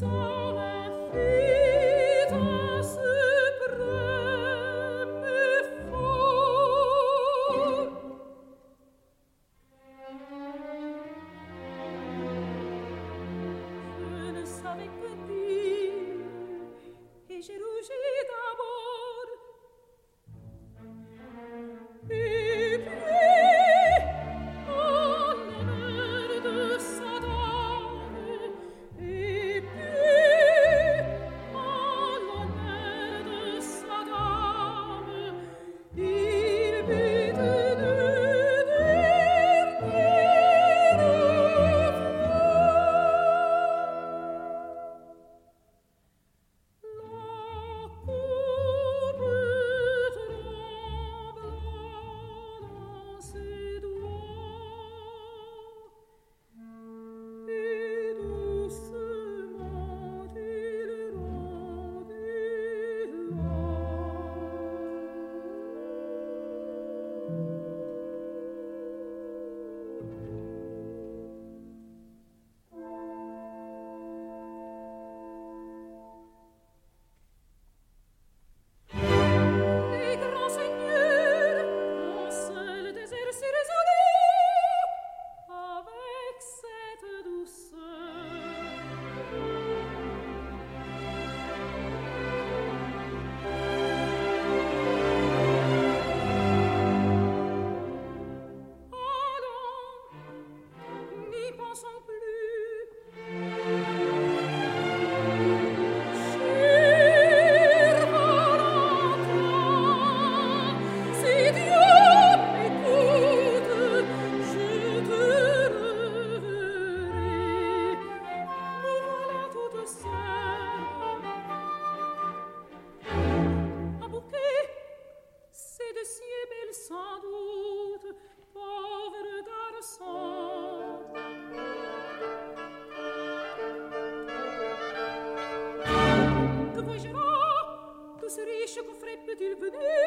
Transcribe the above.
Oh, est-il